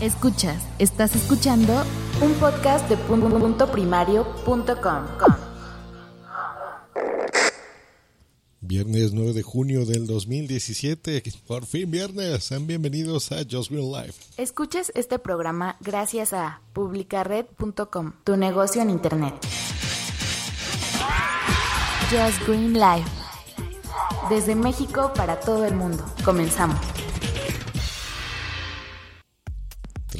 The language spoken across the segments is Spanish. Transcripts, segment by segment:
Escuchas, estás escuchando un podcast de punto primario.com. Viernes 9 de junio del 2017, por fin viernes, sean bienvenidos a Just Green Life. Escuches este programa gracias a publicared.com, tu negocio en internet. Just Green Life. Desde México para todo el mundo. Comenzamos.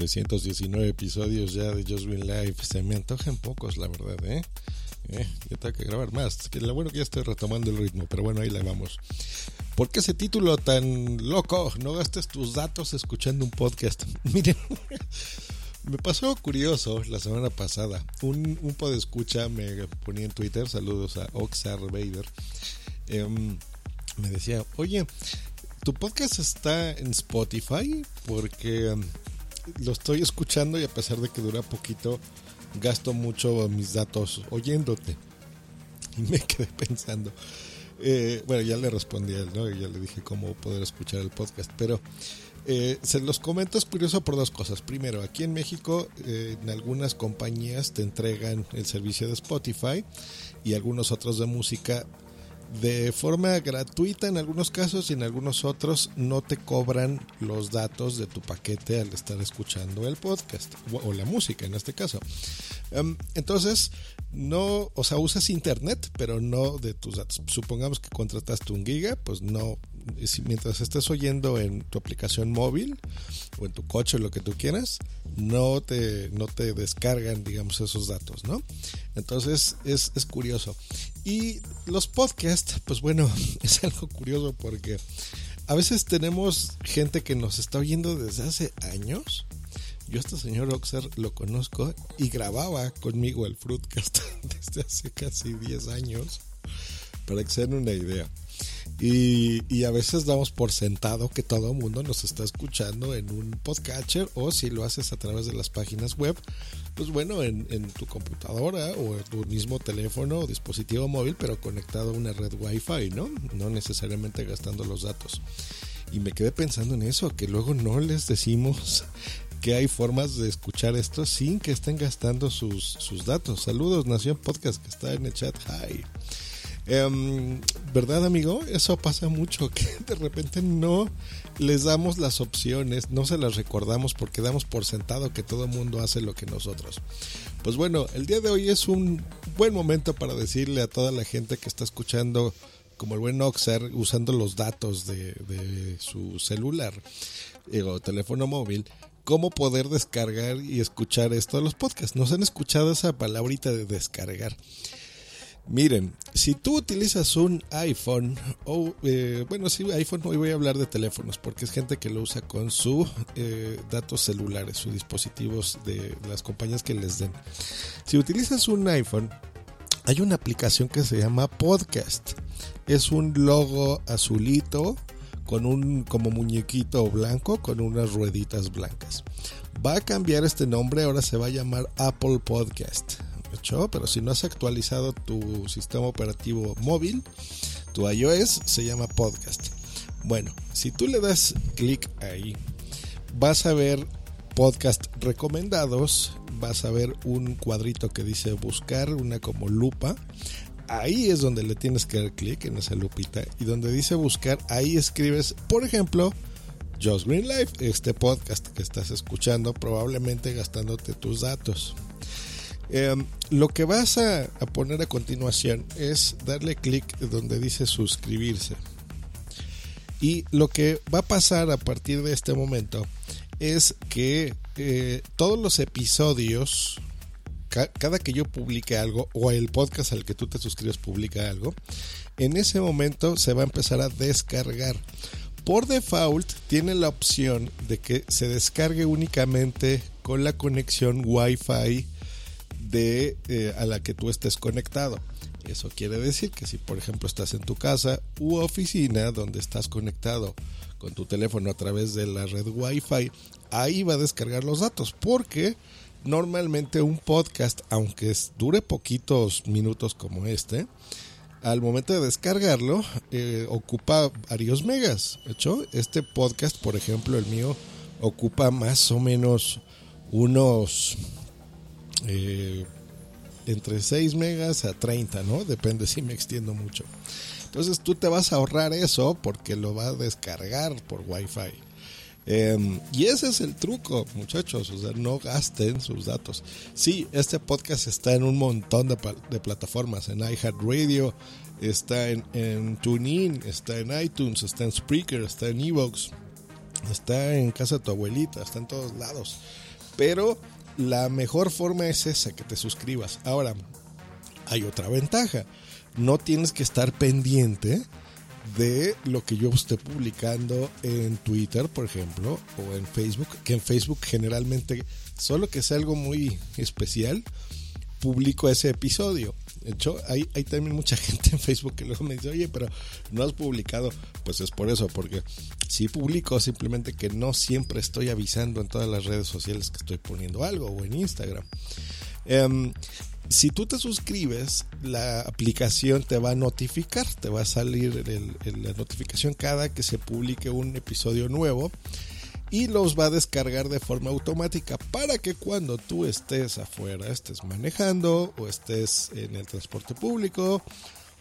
319 episodios ya de Just Green Life. Se me antojan pocos, la verdad, ¿eh? eh yo tengo que grabar más. Lo bueno que ya estoy retomando el ritmo, pero bueno, ahí la vamos. ¿Por qué ese título tan loco? No gastes tus datos escuchando un podcast. Miren, me pasó curioso la semana pasada. Un, un podescucha me ponía en Twitter, saludos a Oxar Vader. Em, me decía, oye, ¿tu podcast está en Spotify? Porque em, lo estoy escuchando y a pesar de que dura poquito, gasto mucho mis datos oyéndote. Y me quedé pensando. Eh, bueno, ya le respondí a él, ¿no? Ya le dije cómo poder escuchar el podcast. Pero eh, se los comento, es curioso por dos cosas. Primero, aquí en México, eh, en algunas compañías te entregan el servicio de Spotify y algunos otros de música de forma gratuita en algunos casos y en algunos otros no te cobran los datos de tu paquete al estar escuchando el podcast o, la música en este caso. Em, entonces, no, o sea, usas internet, pero no de tus datos. Supongamos que contrataste un giga, pues no, mientras estés oyendo en tu aplicación móvil o en tu coche, lo que tú quieras, no te, no te descargan, digamos, esos datos, ¿no? Entonces es, es curioso. Y los podcasts, pues bueno, es algo curioso porque a veces tenemos gente que nos está oyendo desde hace años. Yo este señor Oxer lo conozco y grababa conmigo el Fruitcast desde hace casi 10 años, para que se den una idea. Y, a veces damos por sentado que todo el mundo nos está escuchando en un podcatcher o si lo haces a través de las páginas web, pues bueno, en, tu computadora o en tu mismo teléfono o dispositivo móvil, pero conectado a una red Wi-Fi, ¿no? No necesariamente gastando los datos. Y me quedé pensando en eso, que luego no les decimos que hay formas de escuchar esto sin que estén gastando sus, sus datos. Saludos, Nación Podcast, que está en el chat. Hi. Em, ¿Verdad, amigo? Eso pasa mucho, que de repente no les damos las opciones, no se las recordamos porque damos por sentado que todo el mundo hace lo que nosotros. Pues bueno, el día de hoy es un buen momento para decirle a toda la gente que está escuchando, como el buen Oxer, usando los datos de, su celular o teléfono móvil, cómo poder descargar y escuchar esto de los podcasts. ¿Nos han escuchado esa palabrita de descargar? Miren, si tú utilizas un iPhone o, eh, bueno, sí, iPhone, hoy voy a hablar de teléfonos porque es gente que lo usa con sus eh, datos celulares, sus dispositivos de, las compañías que les den. Si utilizas un iPhone, hay una aplicación que se llama Podcast. Es un logo azulito con un como muñequito blanco con unas rueditas blancas. Va a cambiar este nombre, ahora se va a llamar Apple Podcast pero si no has actualizado tu sistema operativo móvil, tu iOS se llama podcast. Bueno, si tú le das clic ahí, vas a ver podcast recomendados, vas a ver un cuadrito que dice buscar, una como lupa. Ahí es donde le tienes que dar clic en esa lupita y donde dice buscar, ahí escribes, por ejemplo, Just Green Life, este podcast que estás escuchando, probablemente gastándote tus datos. Em, lo que vas a, poner a continuación es darle clic donde dice suscribirse. Y lo que va a pasar a partir de este momento es que eh, todos los episodios, cada que yo publique algo, o el podcast al que tú te suscribes publica algo, en ese momento se va a empezar a descargar. por default tiene la opción de que se descargue únicamente con la conexión Wi-Fi de, eh, a la que tú estés conectado. Eso quiere decir que si por ejemplo estás en tu casa u oficina donde estás conectado con tu teléfono a través de la red Wi-Fi, ahí va a descargar los datos porque normalmente un podcast, aunque dure poquitos minutos como este, al momento de descargarlo eh, ocupa varios megas. Hecho, este podcast, por ejemplo, el mío, ocupa más o menos unos eh, entre 6 megas a 30, ¿no? Depende si me extiendo mucho. Entonces tú te vas a ahorrar eso porque lo va a descargar por Wi-Fi. Em, y ese es el truco, muchachos. O sea, no gasten sus datos. Sí, este podcast está en un montón de, plataformas: en iHeartRadio, está en, en TuneIn, está en iTunes, está en Spreaker, está en Evox, está en casa de tu abuelita, está en todos lados. Pero la mejor forma es esa, que te suscribas. Ahora, hay otra ventaja. No tienes que estar pendiente de lo que yo esté publicando en Twitter, por ejemplo, o en Facebook, que en Facebook generalmente, solo que sea algo muy especial, publico ese episodio. De hecho, hay, hay también mucha gente en Facebook que luego me dice, oye, pero no has publicado. Pues es por eso, porque si publico, simplemente que no siempre estoy avisando en todas las redes sociales que estoy poniendo algo o en Instagram. Em, si tú te suscribes, la aplicación te va a notificar, te va a salir la notificación cada que se publique un episodio nuevo y los va a descargar de forma automática para que cuando tú estés afuera, estés manejando o estés en el transporte público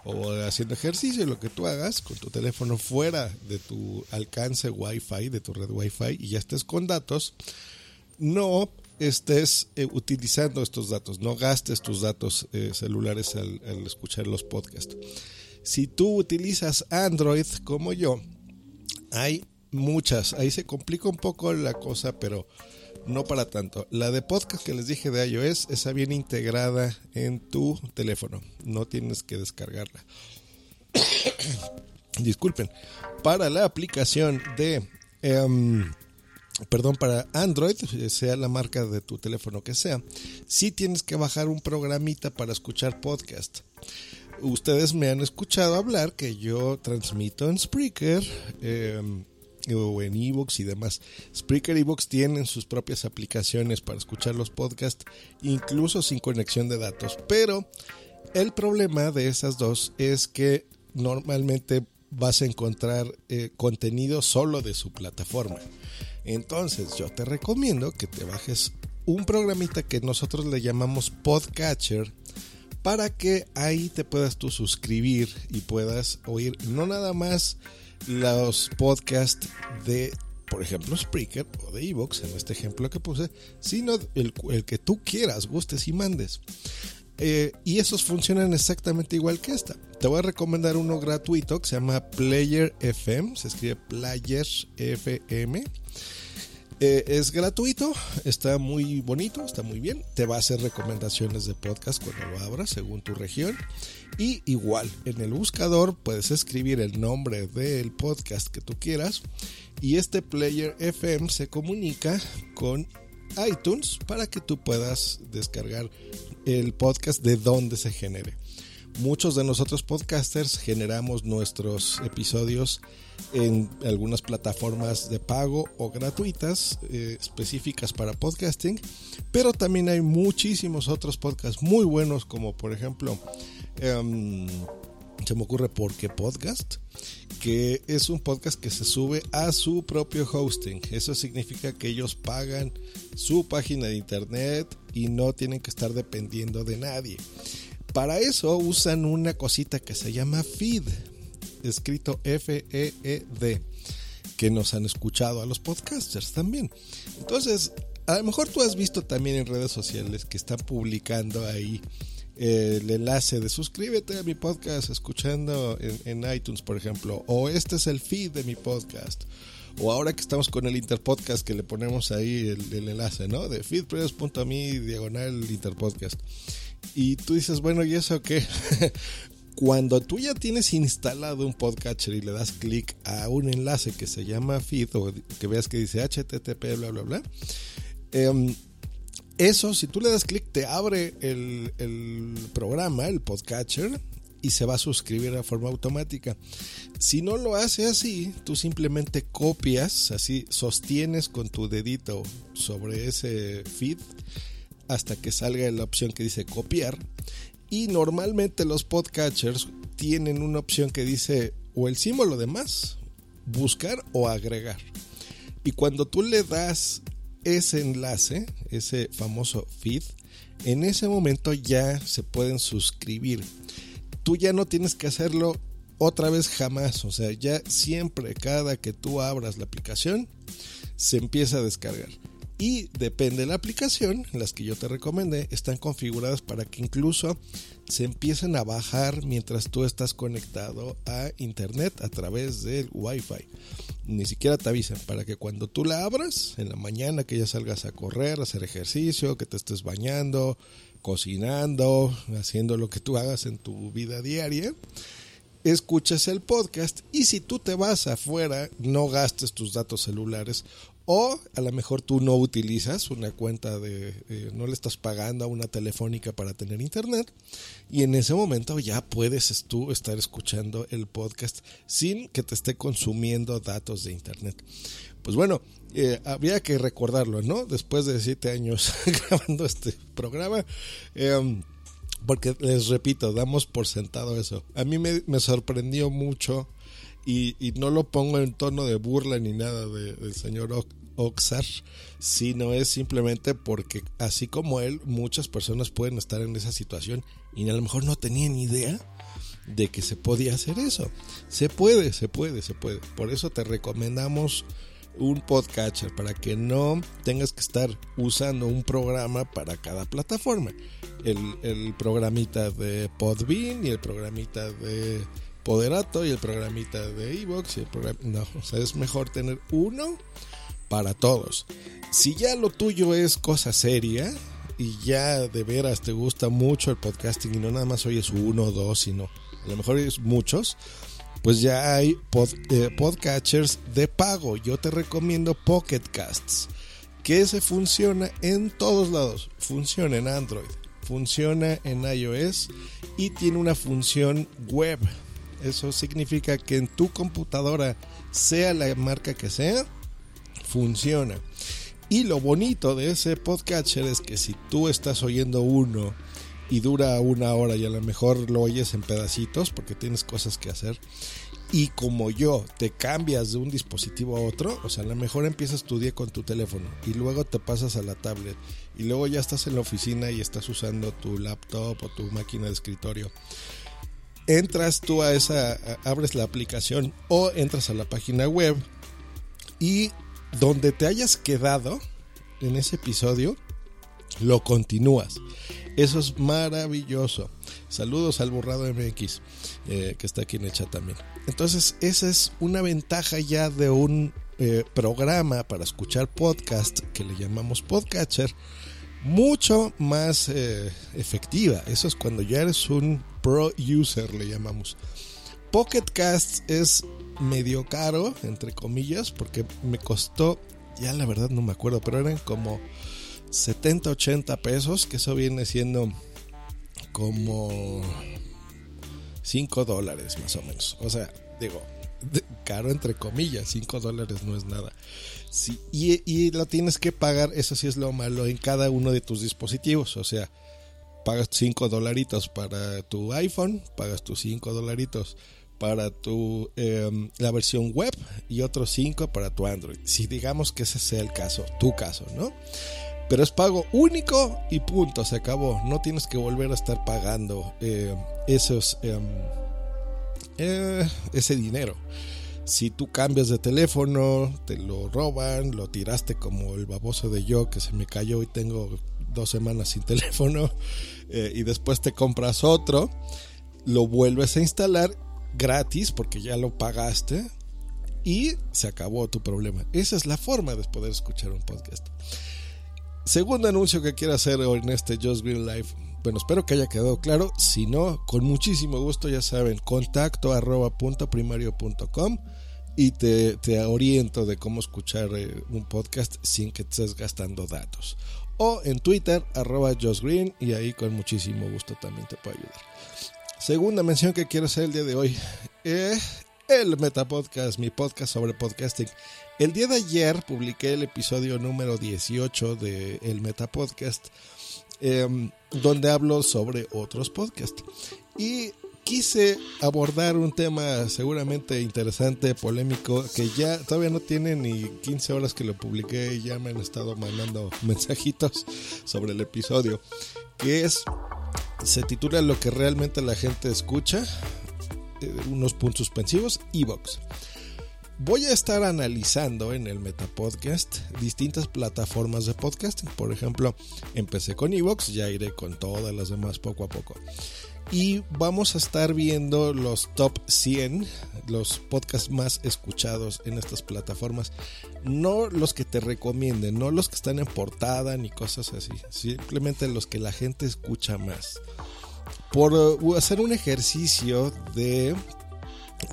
o haciendo ejercicio, lo que tú hagas con tu teléfono fuera de tu alcance Wi-Fi, de tu red Wi-Fi y ya estés con datos, no estés eh, utilizando estos datos, no gastes tus datos eh, celulares al, al escuchar los podcasts. Si tú utilizas Android como yo, hay muchas. Ahí se complica un poco la cosa, pero no para tanto. La de podcast que les dije de iOS, esa bien integrada en tu teléfono. No tienes que descargarla. Disculpen. Para la aplicación de... Em, perdón, para Android, sea la marca de tu teléfono que sea, sí tienes que bajar un programita para escuchar podcast. Ustedes me han escuchado hablar que yo transmito en Spreaker, eh, o en Evox y demás. Spreaker y tienen sus propias aplicaciones para escuchar los podcasts, incluso sin conexión de datos. Pero el problema de esas dos es que normalmente vas a encontrar eh, contenido solo de su plataforma. Entonces yo te recomiendo que te bajes un programita que nosotros le llamamos Podcatcher para que ahí te puedas tú suscribir y puedas oír no nada más los podcasts de, por ejemplo, Spreaker o de Evox, en este ejemplo que puse, sino el, que tú quieras, gustes y mandes. Eh, y esos funcionan exactamente igual que esta. Te voy a recomendar uno gratuito que se llama Player FM, se escribe Player FM. Eh, es gratuito, está muy bonito, está muy bien. Te va a hacer recomendaciones de podcast cuando lo abras según tu región. Y igual, en el buscador puedes escribir el nombre del podcast que tú quieras. Y este Player FM se comunica con iTunes para que tú puedas descargar el podcast de donde se genere. Muchos de nosotros podcasters generamos nuestros episodios en algunas plataformas de pago o gratuitas eh, específicas para podcasting, pero también hay muchísimos otros podcasts muy buenos como por ejemplo em, se me ocurre porque podcast que es un podcast que se sube a su propio hosting. Eso significa que ellos pagan su página de internet y no tienen que estar dependiendo de nadie para eso usan una cosita que se llama feed, escrito F-E-E-D, que nos han escuchado a los podcasters también. Entonces, a lo mejor tú has visto también en redes sociales que están publicando ahí el enlace de suscríbete a mi podcast escuchando en, iTunes, por ejemplo, o este es el feed de mi podcast. O ahora que estamos con el Interpodcast, que le ponemos ahí el, enlace, ¿no? De feedpress.me diagonal Interpodcast. Y tú dices, bueno, ¿y eso qué? Cuando tú ya tienes instalado un podcatcher y le das clic a un enlace que se llama feed o que veas que dice HTTP, bla, bla, bla, em, eso, si tú le das clic, te abre el, el programa, el podcatcher, y se va a suscribir de forma automática. Si no lo hace así, tú simplemente copias, así sostienes con tu dedito sobre ese feed hasta que salga la opción que dice copiar. Y normalmente los podcatchers tienen una opción que dice o el símbolo de más, buscar o agregar. Y cuando tú le das ese enlace, ese famoso feed, en ese momento ya se pueden suscribir. Tú ya no tienes que hacerlo otra vez jamás. O sea, ya siempre, cada que tú abras la aplicación, se empieza a descargar. Y depende de la aplicación, las que yo te recomendé, están configuradas para que incluso se empiecen a bajar mientras tú estás conectado a internet a través del Wi-Fi. Ni siquiera te avisan para que cuando tú la abras, en la mañana que ya salgas a correr, a hacer ejercicio, que te estés bañando, cocinando, haciendo lo que tú hagas en tu vida diaria, escuches el podcast y si tú te vas afuera, no gastes tus datos celulares o a lo mejor tú no utilizas una cuenta de, eh, no le estás pagando a una telefónica para tener internet y en ese momento ya puedes tú estar escuchando el podcast sin que te esté consumiendo datos de internet. Pues bueno, eh, había que recordarlo, ¿no? Después de siete años grabando este programa. Em, porque les repito, damos por sentado eso. A mí me, sorprendió mucho y, no lo pongo en tono de burla ni nada del señor Oxar, sino es simplemente porque así como él, muchas personas pueden estar en esa situación y a lo mejor no tenían idea de que se podía hacer eso. Se puede, se puede, se puede. Por eso te recomendamos un podcatcher para que no tengas que estar usando un programa para cada plataforma. El, programita de Podbean y el programita de Poderato y el programita de Evox y el no, o sea, es mejor tener uno para todos. Si ya lo tuyo es cosa seria y ya de veras te gusta mucho el podcasting y no nada más oyes uno o dos, sino a lo mejor es muchos, pues ya hay eh, podcatchers de pago. Yo te recomiendo Pocket Casts, que se funciona en todos lados. Funciona en Android, funciona en iOS y tiene una función web. Eso significa que en tu computadora, sea la marca que sea, funciona. Y lo bonito de ese podcatcher es que si tú estás oyendo uno y dura una hora y a lo mejor lo oyes en pedacitos porque tienes cosas que hacer. Y como yo, te cambias de un dispositivo a otro, o sea, a lo mejor empiezas tu día con tu teléfono y luego te pasas a la tablet y luego ya estás en la oficina y estás usando tu laptop o tu máquina de escritorio. Entras tú a esa, abres la aplicación o entras a la página web y donde te hayas quedado en ese episodio, lo continúas. Eso es maravilloso. Saludos al Borrado MX, eh, que está aquí en el chat también. Entonces, esa es una ventaja ya de un eh, programa para escuchar podcast que le llamamos Podcatcher, mucho más eh, efectiva. Eso es cuando ya eres un pro user, le llamamos. Pocket Cast es medio caro, entre comillas, porque me costó, ya la verdad no me acuerdo, pero eran como 70, 80 pesos, que eso viene siendo como 5 dólares más o menos. O sea, digo, caro entre comillas, 5 dólares no es nada. Sí, y, y, lo tienes que pagar, eso sí es lo malo, en cada uno de tus dispositivos. O sea, pagas 5 dolaritos para tu iPhone, pagas tus 5 dolaritos para tu em, la versión web y otros 5 para tu Android. Si digamos que ese sea el caso, tu caso, ¿no? Pero es pago único y punto, se acabó. No tienes que volver a estar pagando eh, esos, em, eh, ese dinero. Si tú cambias de teléfono, te lo roban, lo tiraste como el baboso de yo que se me cayó y tengo dos semanas sin teléfono eh, y después te compras otro, lo vuelves a instalar gratis porque ya lo pagaste y se acabó tu problema. Esa es la forma de poder escuchar un podcast. Segundo anuncio que quiero hacer en este Just Green Life. bueno, espero que haya quedado claro. Si no, con muchísimo gusto, ya saben, contacto arroba punto primario punto com y te, te, oriento de cómo escuchar eh, un podcast sin que estés gastando datos. O en Twitter, arroba Green, y ahí con muchísimo gusto también te puedo ayudar. Segunda mención que quiero hacer el día de hoy. Eh, el Metapodcast, mi podcast sobre podcasting. El día de ayer publiqué el episodio número 18 de El Metapodcast, eh, donde hablo sobre otros podcasts. Y quise abordar un tema seguramente interesante, polémico, que ya todavía no tiene ni 15 horas que lo publiqué y ya me han estado mandando mensajitos sobre el episodio, que es, se titula Lo que realmente la gente escucha, eh, unos puntos suspensivos, Evox. Voy a estar analizando en el Metapodcast distintas plataformas de podcasting. Por ejemplo, empecé con Evox, ya iré con todas las demás poco a poco. Y vamos a estar viendo los top 100, los podcasts más escuchados en estas plataformas. No los que te recomienden, no los que están en portada ni cosas así. Simplemente los que la gente escucha más. Por uh, hacer un ejercicio de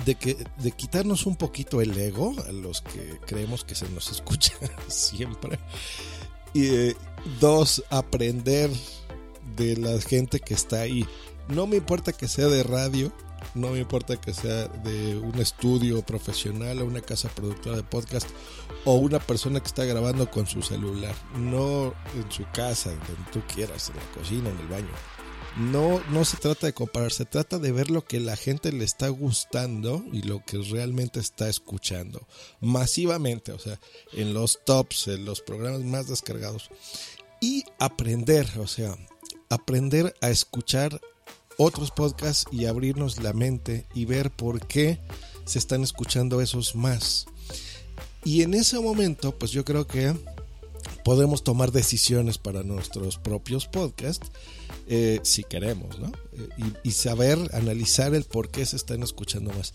de, que, de quitarnos un poquito el ego a los que creemos que se nos escucha siempre. Y eh, dos, aprender de la gente que está ahí. No me importa que sea de radio, no me importa que sea de un estudio profesional o una casa productora de podcast o una persona que está grabando con su celular, no en su casa, donde tú quieras, en la cocina, en el baño. No, no se trata de comparar, se trata de ver lo que la gente le está gustando y lo que realmente está escuchando. Masivamente, o sea, en los tops, en los programas más descargados. Y aprender, o sea, aprender a escuchar otros podcasts y abrirnos la mente y ver por qué se están escuchando esos más. Y en ese momento, pues yo creo que podemos tomar decisiones para nuestros propios podcasts eh, si queremos, ¿no? Eh, y, y, saber analizar el por qué se están escuchando más.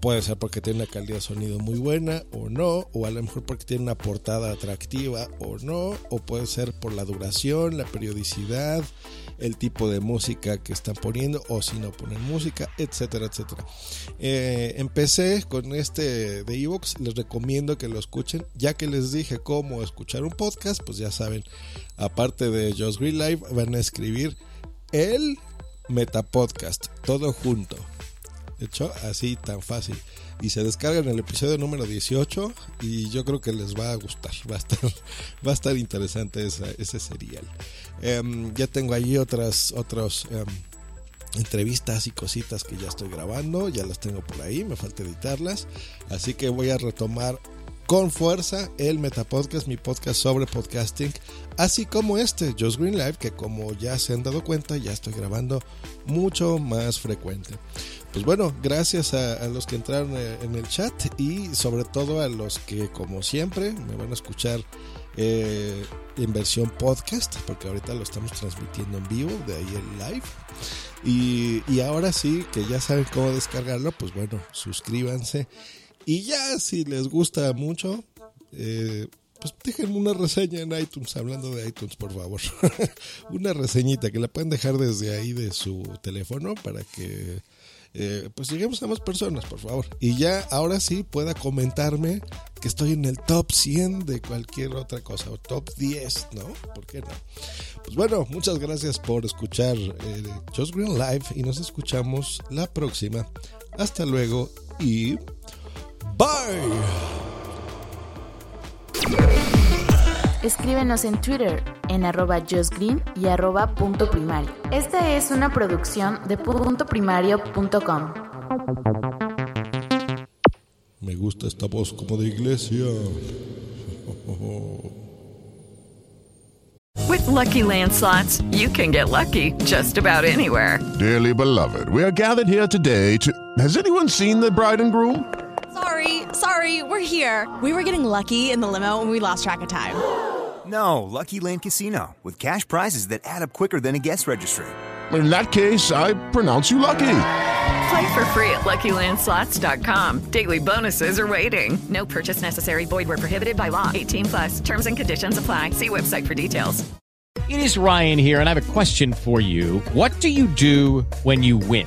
Puede ser porque tiene una calidad de sonido muy buena o no, o a lo mejor porque tiene una portada atractiva o no, o puede ser por la duración, la periodicidad, el tipo de música que están poniendo o si no ponen música, etcétera, etcétera. Eh, empecé con este de Evox, les recomiendo que lo escuchen, ya que les dije cómo escuchar un podcast, pues ya saben, aparte de Just Green Live, van a escribir el Metapodcast, todo junto. Hecho, así tan fácil. Y se descargan el episodio número 18 y yo creo que les va a gustar. Va a estar, va a estar interesante ese serial. Em, ya tengo allí otras, otras em, entrevistas y cositas que ya estoy grabando. Ya las tengo por ahí, me falta editarlas. Así que voy a retomar con fuerza el Metapodcast, mi podcast sobre podcasting, así como este, Just Green Live, que como ya se han dado cuenta, ya estoy grabando mucho más frecuente. Pues bueno, gracias a, los que entraron eh, en el chat y sobre todo a los que como siempre me van a escuchar eh, en versión podcast, porque ahorita lo estamos transmitiendo en vivo, de ahí el live. Y, y ahora sí, que ya saben cómo descargarlo, pues bueno, suscríbanse y ya, si les gusta mucho, eh, pues déjenme una reseña en iTunes, hablando de iTunes, por favor. una reseñita que la pueden dejar desde ahí de su teléfono para que eh, pues lleguemos a más personas, por favor. Y ya ahora sí pueda comentarme que estoy en el top 100 de cualquier otra cosa, o top 10, ¿no? ¿Por qué no? Pues bueno, muchas gracias por escuchar eh, Just Green Live y nos escuchamos la próxima. Hasta luego y... Bye. Escríbenos en Twitter en arroba justgreen y arroba punto primario. Esta es una producción de puntoprimario.com. Me gusta esta voz como de iglesia. With lucky landslots, you can get lucky just about anywhere. Dearly beloved, we are gathered here today to. Has anyone seen the bride and groom? Sorry, sorry, we're here. We were getting lucky in the limo and we lost track of time. No, Lucky Land Casino, with cash prizes that add up quicker than a guest registry. In that case, I pronounce you lucky. Play for free at LuckyLandSlots.com. Daily bonuses are waiting. No purchase necessary. Void where prohibited by law. 18 plus. Terms and conditions apply. See website for details. It is Ryan here, and I have a question for you. What do you do when you win?